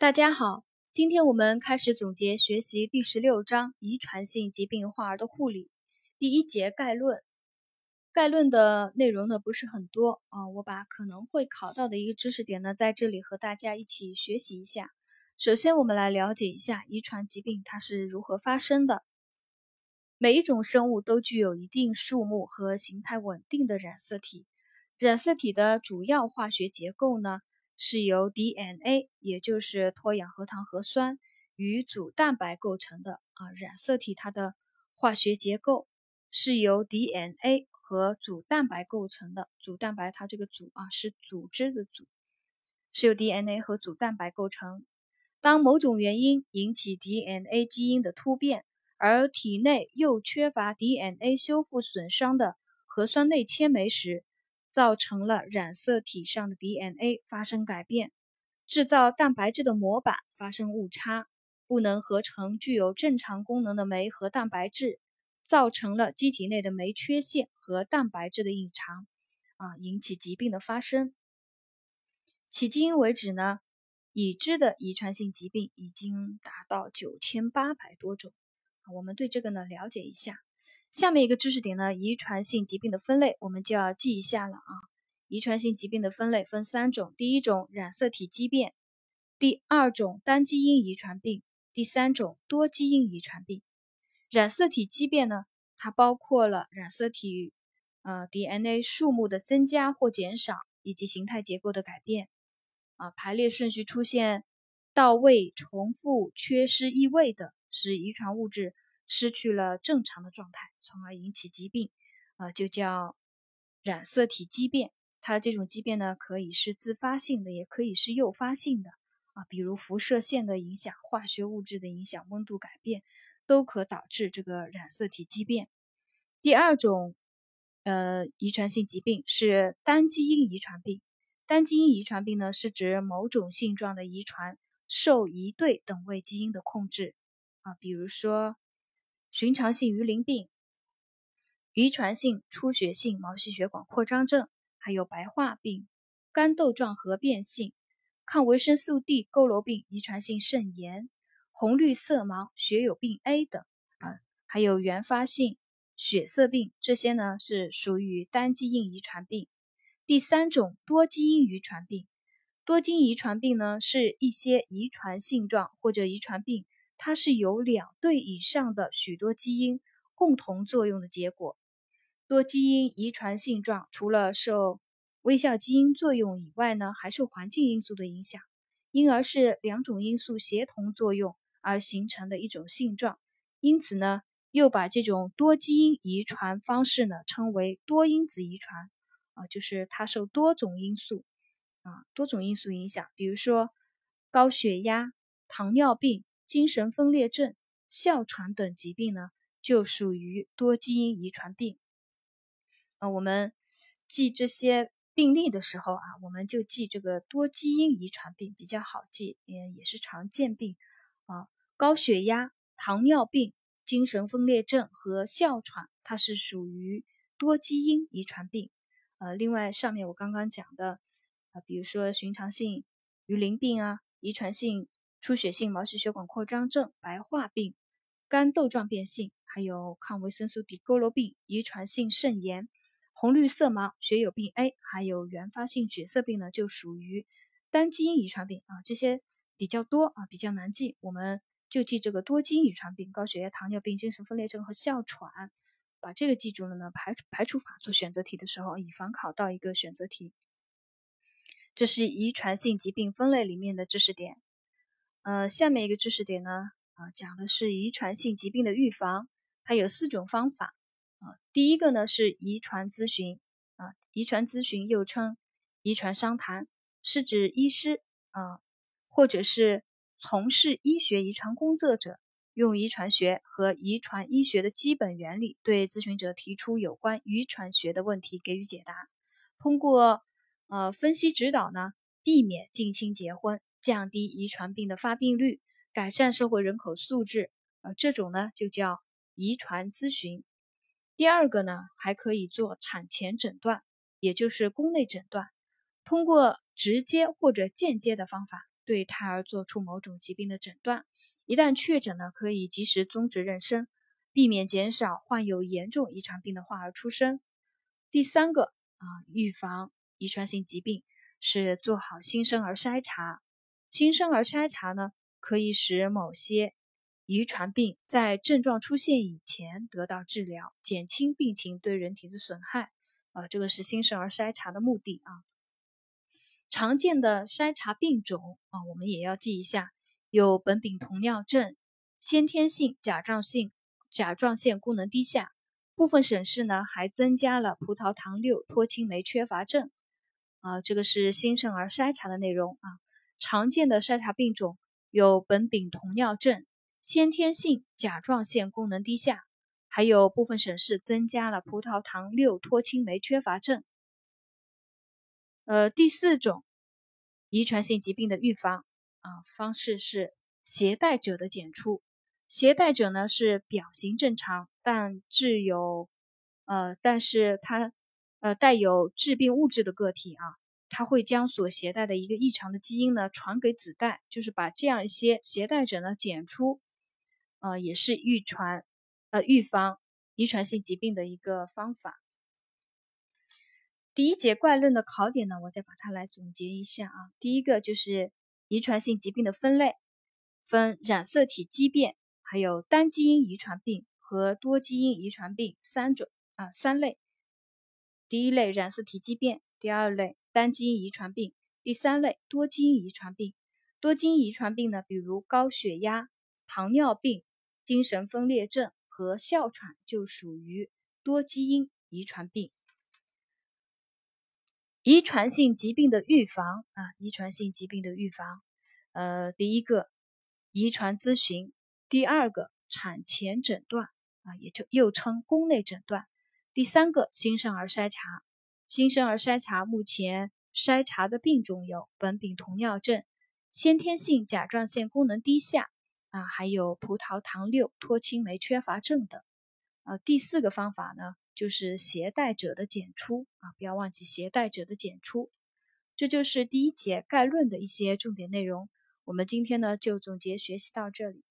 大家好，今天我们开始总结学习第十六章遗传性疾病患儿的护理第一节概论。概论的内容呢不是很多啊，我把可能会考到的一个知识点呢在这里和大家一起学习一下。首先，我们来了解一下遗传疾病它是如何发生的。每一种生物都具有一定数目和形态稳定的染色体，染色体的主要化学结构呢？是由 DNA，也就是脱氧核糖核酸与组蛋白构成的啊。染色体它的化学结构是由 DNA 和组蛋白构成的。组蛋白它这个组啊是组织的组，是由 DNA 和组蛋白构成。当某种原因引起 DNA 基因的突变，而体内又缺乏 DNA 修复损伤的核酸内纤酶时，造成了染色体上的 DNA 发生改变，制造蛋白质的模板发生误差，不能合成具有正常功能的酶和蛋白质，造成了机体内的酶缺陷和蛋白质的异常，啊，引起疾病的发生。迄今为止呢，已知的遗传性疾病已经达到九千八百多种，我们对这个呢了解一下。下面一个知识点呢，遗传性疾病的分类我们就要记一下了啊。遗传性疾病的分类分三种：第一种染色体畸变，第二种单基因遗传病，第三种多基因遗传病。染色体畸变呢，它包括了染色体呃 DNA 数目的增加或减少，以及形态结构的改变啊，排列顺序出现到位、重复、缺失、异位的，使遗传物质。失去了正常的状态，从而引起疾病，啊，就叫染色体畸变。它这种畸变呢，可以是自发性的，也可以是诱发性的，啊，比如辐射线的影响、化学物质的影响、温度改变，都可导致这个染色体畸变。第二种，呃，遗传性疾病是单基因遗传病。单基因遗传病呢，是指某种性状的遗传受一对等位基因的控制，啊，比如说。寻常性鱼鳞病、遗传性出血性毛细血管扩张症，还有白化病、肝窦状核变性、抗维生素 D 佝偻病、遗传性肾炎、红绿色盲血友病 A 等啊，还有原发性血色病，这些呢是属于单基因遗传病。第三种多基因遗传病，多基因遗传病呢是一些遗传性状或者遗传病。它是由两对以上的许多基因共同作用的结果。多基因遗传性状除了受微笑基因作用以外呢，还受环境因素的影响，因而是两种因素协同作用而形成的一种性状。因此呢，又把这种多基因遗传方式呢称为多因子遗传。啊，就是它受多种因素啊多种因素影响，比如说高血压、糖尿病。精神分裂症、哮喘等疾病呢，就属于多基因遗传病。啊，我们记这些病例的时候啊，我们就记这个多基因遗传病比较好记，嗯也是常见病。啊，高血压、糖尿病、精神分裂症和哮喘，它是属于多基因遗传病。呃，另外上面我刚刚讲的啊，比如说寻常性鱼鳞病啊，遗传性。出血性毛细血管扩张症、白化病、肝窦状变性，还有抗维生素 D 佝偻病、遗传性肾炎、红绿色盲血友病 A，还有原发性血色病呢，就属于单基因遗传病啊。这些比较多啊，比较难记，我们就记这个多基因遗传病：高血压、糖尿病、精神分裂症和哮喘。把这个记住了呢，排排除法做选择题的时候，以防考到一个选择题。这是遗传性疾病分类里面的知识点。呃，下面一个知识点呢，啊，讲的是遗传性疾病的预防，它有四种方法啊。第一个呢是遗传咨询啊，遗传咨询又称遗传商谈，是指医师啊，或者是从事医学遗传工作者，用遗传学和遗传医学的基本原理，对咨询者提出有关遗传学的问题给予解答，通过呃分析指导呢，避免近亲结婚。降低遗传病的发病率，改善社会人口素质，呃，这种呢就叫遗传咨询。第二个呢，还可以做产前诊断，也就是宫内诊断，通过直接或者间接的方法对胎儿做出某种疾病的诊断。一旦确诊呢，可以及时终止妊娠，避免减少患有严重遗传病的患儿出生。第三个啊，预防遗传性疾病是做好新生儿筛查。新生儿筛查呢，可以使某些遗传病在症状出现以前得到治疗，减轻病情对人体的损害。啊，这个是新生儿筛查的目的啊。常见的筛查病种啊，我们也要记一下。有苯丙酮尿症、先天性甲状腺甲状腺功能低下，部分省市呢还增加了葡萄糖六脱氢酶缺乏症。啊，这个是新生儿筛查的内容啊。常见的筛查病种有苯丙酮尿症、先天性甲状腺功能低下，还有部分省市增加了葡萄糖六脱氢酶缺乏症。呃，第四种遗传性疾病的预防。啊，方式是携带者的检出。携带者呢是表型正常，但具有呃，但是它呃带有致病物质的个体啊，它会将所携带的一个异常的基因呢传给子代，就是把这样一些携带者呢检出，呃，也是预传呃预防遗传性疾病的一个方法。第一节怪论的考点呢，我再把它来总结一下啊，第一个就是。遗传性疾病的分类分染色体畸变，还有单基因遗传病和多基因遗传病三种啊三类。第一类染色体畸变，第二类单基因遗传病，第三类多基因遗传病。多基因遗传病呢，比如高血压、糖尿病、精神分裂症和哮喘就属于多基因遗传病。遗传性疾病的预防啊，遗传性疾病的预防，呃，第一个遗传咨询，第二个产前诊断啊，也就又称宫内诊断，第三个新生儿筛查。新生儿筛查目前筛查的病种有苯丙酮尿症、先天性甲状腺功能低下啊，还有葡萄糖六脱氢酶缺乏症等。呃，第四个方法呢？就是携带者的检出啊，不要忘记携带者的检出。这就是第一节概论的一些重点内容。我们今天呢就总结学习到这里。